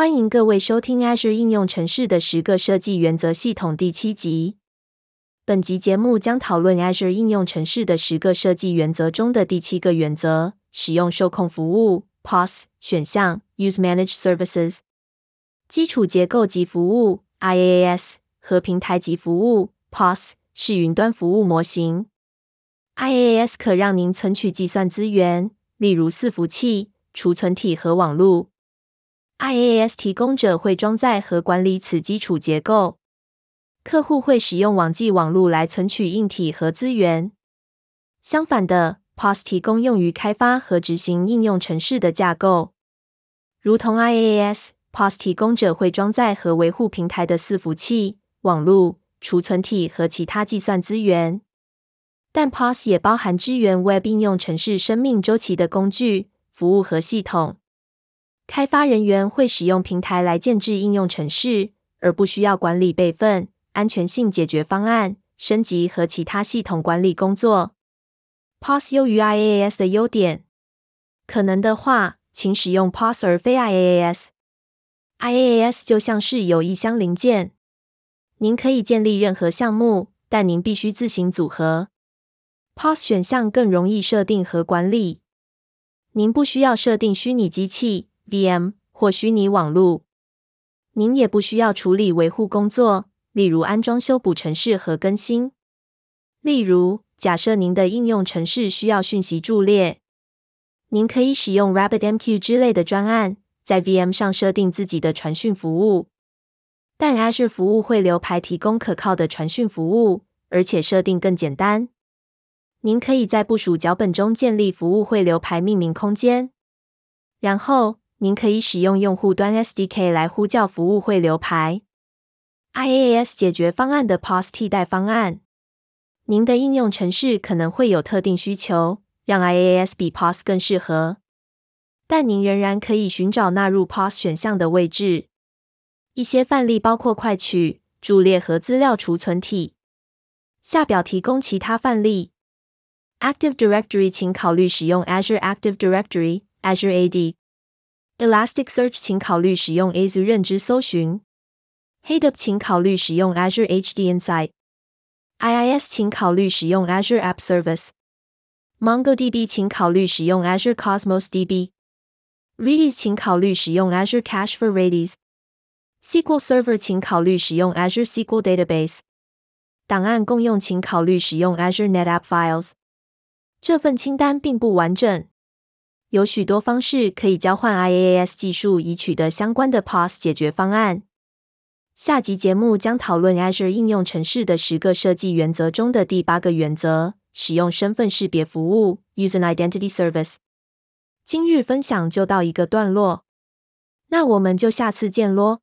欢迎各位收听 Azure 应用城市的十个设计原则系统第七集。本集节目将讨论 Azure 应用城市的十个设计原则中的第七个原则：使用受控服务 （PaaS） 选项 （Use Managed Services）、基础结构级服务 （IaaS） 和平台级服务 （PaaS） 是云端服务模型。IaaS 可让您存取计算资源，例如伺服器、储存体和网络。IaaS 提供者会装载和管理此基础结构，客户会使用网际网络来存取硬体和资源。相反的，PaaS 提供用于开发和执行应用程式的架构。如同 IaaS，PaaS 提供者会装载和维护平台的伺服器、网络、储存体和其他计算资源。但 PaaS 也包含支援 Web 应用程式生命周期的工具、服务和系统。开发人员会使用平台来建置应用程式，而不需要管理备份、安全性解决方案、升级和其他系统管理工作。PaaS 优于 IaaS 的优点，可能的话，请使用 PaaS 而非 IaaS。IaaS 就像是有一箱零件，您可以建立任何项目，但您必须自行组合。PaaS 选项更容易设定和管理，您不需要设定虚拟机器。VM 或虚拟网络，您也不需要处理维护工作，例如安装修补程式和更新。例如，假设您的应用程式需要讯息伫列，您可以使用 RabbitMQ 之类的专案，在 VM 上设定自己的传讯服务。但 Azure 服务汇流排提供可靠的传讯服务，而且设定更简单。您可以在部署脚本中建立服务汇流排命名空间，然后。您可以使用用户端 SDK 来呼叫服务汇流排。IaaS 解决方案的 PaaS 替代方案。您的应用程式可能会有特定需求，让 IaaS 比 PaaS 更适合，但您仍然可以寻找纳入 PaaS 选项的位置。一些范例包括快取、伫列和资料储存体。下表提供其他范例。Active Directory，请考虑使用 Azure Active Directory Azure AD。Elasticsearch，请考虑使用 Azure 认知搜寻。Hadoop，请考虑使用 Azure HD Insight。IIS，请考虑使用 Azure App Service。MongoDB，请考虑使用 Azure Cosmos DB。Redis，请考虑使用 Azure Cache for Redis。SQL Server，请考虑使用 Azure SQL Database。档案共用，请考虑使用 Azure NetApp Files。这份清单并不完整。有许多方式可以交换 IaaS 技术以取得相关的 PaaS 解决方案。下集节目将讨论 Azure 应用程式的十个设计原则中的第八个原则：使用身份识别服务 usern Identity Service）。今日分享就到一个段落，那我们就下次见喽。